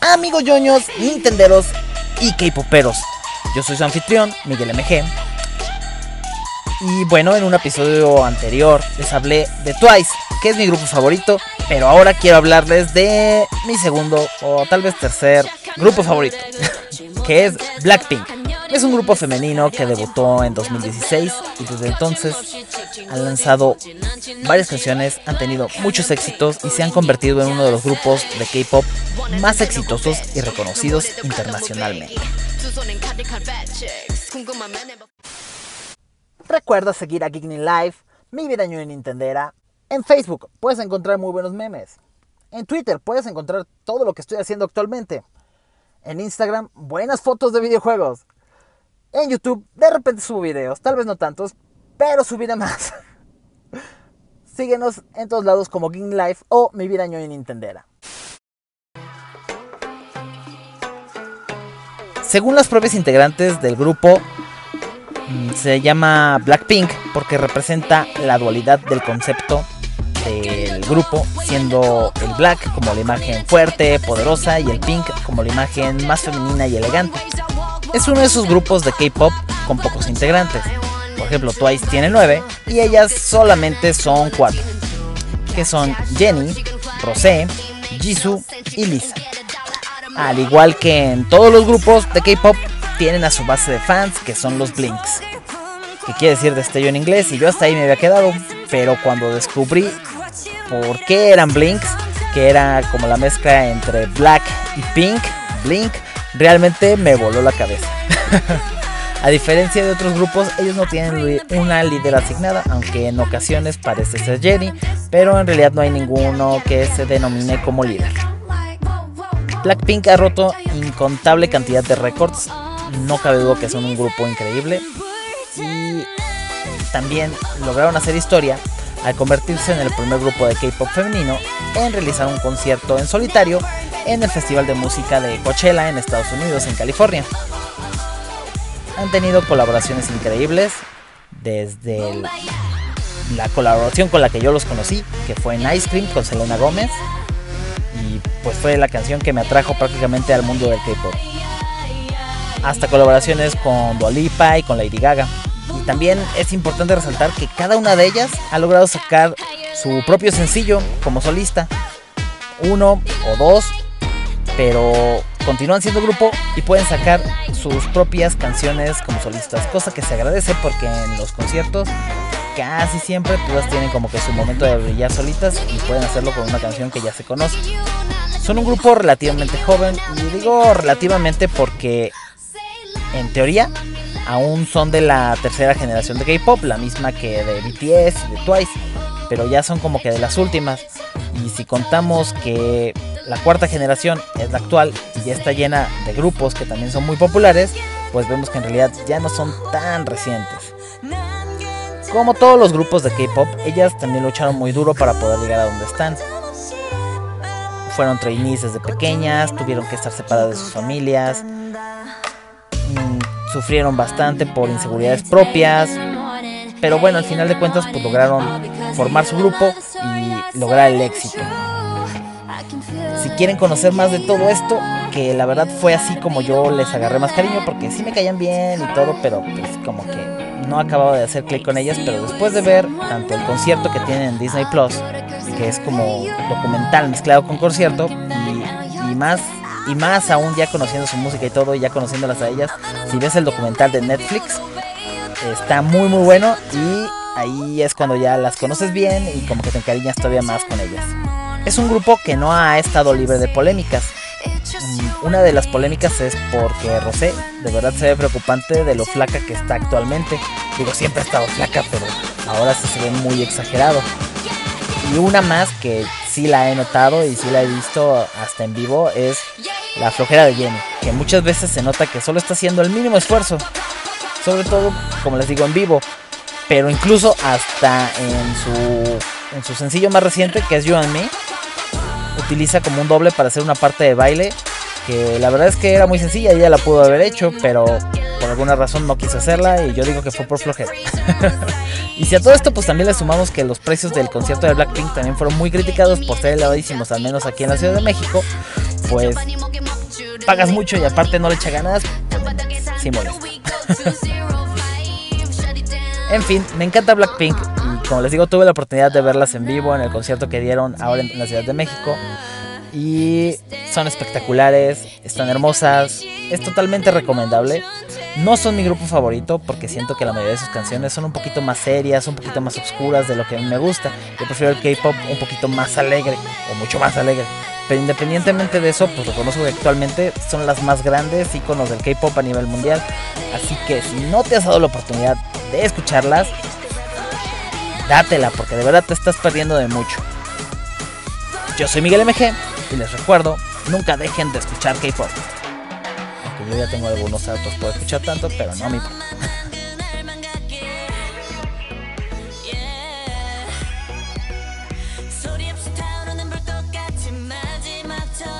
Amigos yoños, nintenderos y k-poperos. Yo soy su anfitrión, Miguel MG. Y bueno, en un episodio anterior les hablé de Twice, que es mi grupo favorito, pero ahora quiero hablarles de mi segundo o tal vez tercer grupo favorito, que es Blackpink. Es un grupo femenino que debutó en 2016 y desde entonces han lanzado varias canciones, han tenido muchos éxitos y se han convertido en uno de los grupos de K-pop más exitosos y reconocidos internacionalmente. Recuerda seguir a Geekning Live, mi vida en Nintendera. En Facebook puedes encontrar muy buenos memes. En Twitter puedes encontrar todo lo que estoy haciendo actualmente. En Instagram, buenas fotos de videojuegos. En YouTube, de repente subo videos, tal vez no tantos, pero subiré más. Síguenos en todos lados como Geekning Live o Mi Vida en Nintendera. Según las propias integrantes del grupo, mm, se llama Blackpink porque representa la dualidad del concepto del grupo, siendo el black como la imagen fuerte, poderosa y el pink como la imagen más femenina y elegante. Es uno de esos grupos de K-pop con pocos integrantes. Ejemplo, Twice tiene 9 y ellas solamente son 4, que son Jenny, Rosé, Jisoo y Lisa. Al igual que en todos los grupos de K-pop, tienen a su base de fans que son los Blinks. Que quiere decir destello en inglés y yo hasta ahí me había quedado. Pero cuando descubrí por qué eran Blinks, que era como la mezcla entre Black y Pink, Blink, realmente me voló la cabeza. A diferencia de otros grupos, ellos no tienen una líder asignada, aunque en ocasiones parece ser Jenny, pero en realidad no hay ninguno que se denomine como líder. Blackpink ha roto incontable cantidad de récords, no cabe duda que son un grupo increíble y también lograron hacer historia al convertirse en el primer grupo de K-pop femenino en realizar un concierto en solitario en el Festival de Música de Coachella en Estados Unidos, en California. Han tenido colaboraciones increíbles, desde la colaboración con la que yo los conocí, que fue en Ice Cream con Selena Gómez, pues fue la canción que me atrajo prácticamente al mundo del K-pop. Hasta colaboraciones con Dua Lipa y con Lady Gaga. Y también es importante resaltar que cada una de ellas ha logrado sacar su propio sencillo como solista. Uno o dos, pero continúan siendo grupo y pueden sacar sus propias canciones como solistas, cosa que se agradece porque en los conciertos casi siempre todas tienen como que su momento de brillar solitas y pueden hacerlo con una canción que ya se conoce. Son un grupo relativamente joven y digo relativamente porque en teoría aún son de la tercera generación de K-pop, la misma que de BTS y de Twice, pero ya son como que de las últimas. Y si contamos que la cuarta generación es la actual y ya está llena de grupos que también son muy populares, pues vemos que en realidad ya no son tan recientes. Como todos los grupos de K-pop, ellas también lucharon muy duro para poder llegar a donde están. Fueron trainees desde pequeñas, tuvieron que estar separadas de sus familias, mm, sufrieron bastante por inseguridades propias, pero bueno, al final de cuentas pues lograron formar su grupo y lograr el éxito. Si quieren conocer más de todo esto, que la verdad fue así como yo les agarré más cariño, porque sí me caían bien y todo, pero pues como que no acababa de hacer clic con ellas, pero después de ver tanto el concierto que tienen en Disney Plus, que es como documental mezclado con concierto, y, más y más aún ya conociendo su música y todo, y ya conociéndolas a ellas, si ves el documental de Netflix, está muy muy bueno y ahí es cuando ya las conoces bien y como que te encariñas todavía más con ellas. Es un grupo que no ha estado libre de polémicas, una de las polémicas es porque Rosé de verdad se ve preocupante de lo flaca que está actualmente. Digo, siempre ha estado flaca, pero ahora sí se ve muy exagerado. Y una más que sí la he notado y sí la he visto hasta en vivo es la flojera de Jenny, que muchas veces se nota que solo está haciendo el mínimo esfuerzo. Sobre todo, como les digo, en vivo. Pero incluso hasta en su, en su sencillo más reciente, que es You and Me, utiliza como un doble para hacer una parte de baile que la verdad es que era muy sencilla, ella la pudo haber hecho, pero por alguna razón no quise hacerla y yo digo que fue por flojera. y si a todo esto pues también le sumamos que los precios del concierto de Blackpink también fueron muy criticados por ser elevadísimos, al menos aquí en la Ciudad de México, pues pagas mucho y aparte no le echa ganas, sí molesta. en fin, me encanta Blackpink como les digo tuve la oportunidad de verlas en vivo en el concierto que dieron ahora en la Ciudad de México y son espectaculares, están hermosas, es totalmente recomendable. No son mi grupo favorito porque siento que la mayoría de sus canciones son un poquito más serias, un poquito más oscuras de lo que a mí me gusta. Yo prefiero el K-pop un poquito más alegre o mucho más alegre. Pero independientemente de eso, pues reconozco que actualmente son las más grandes iconos del K-pop a nivel mundial. Así que si no te has dado la oportunidad de escucharlas, dátela porque de verdad te estás perdiendo de mucho. Yo soy Miguel MG y les recuerdo, nunca dejen de escuchar K-pop. Aunque yo ya tengo algunos datos por escuchar tanto, pero no me importa.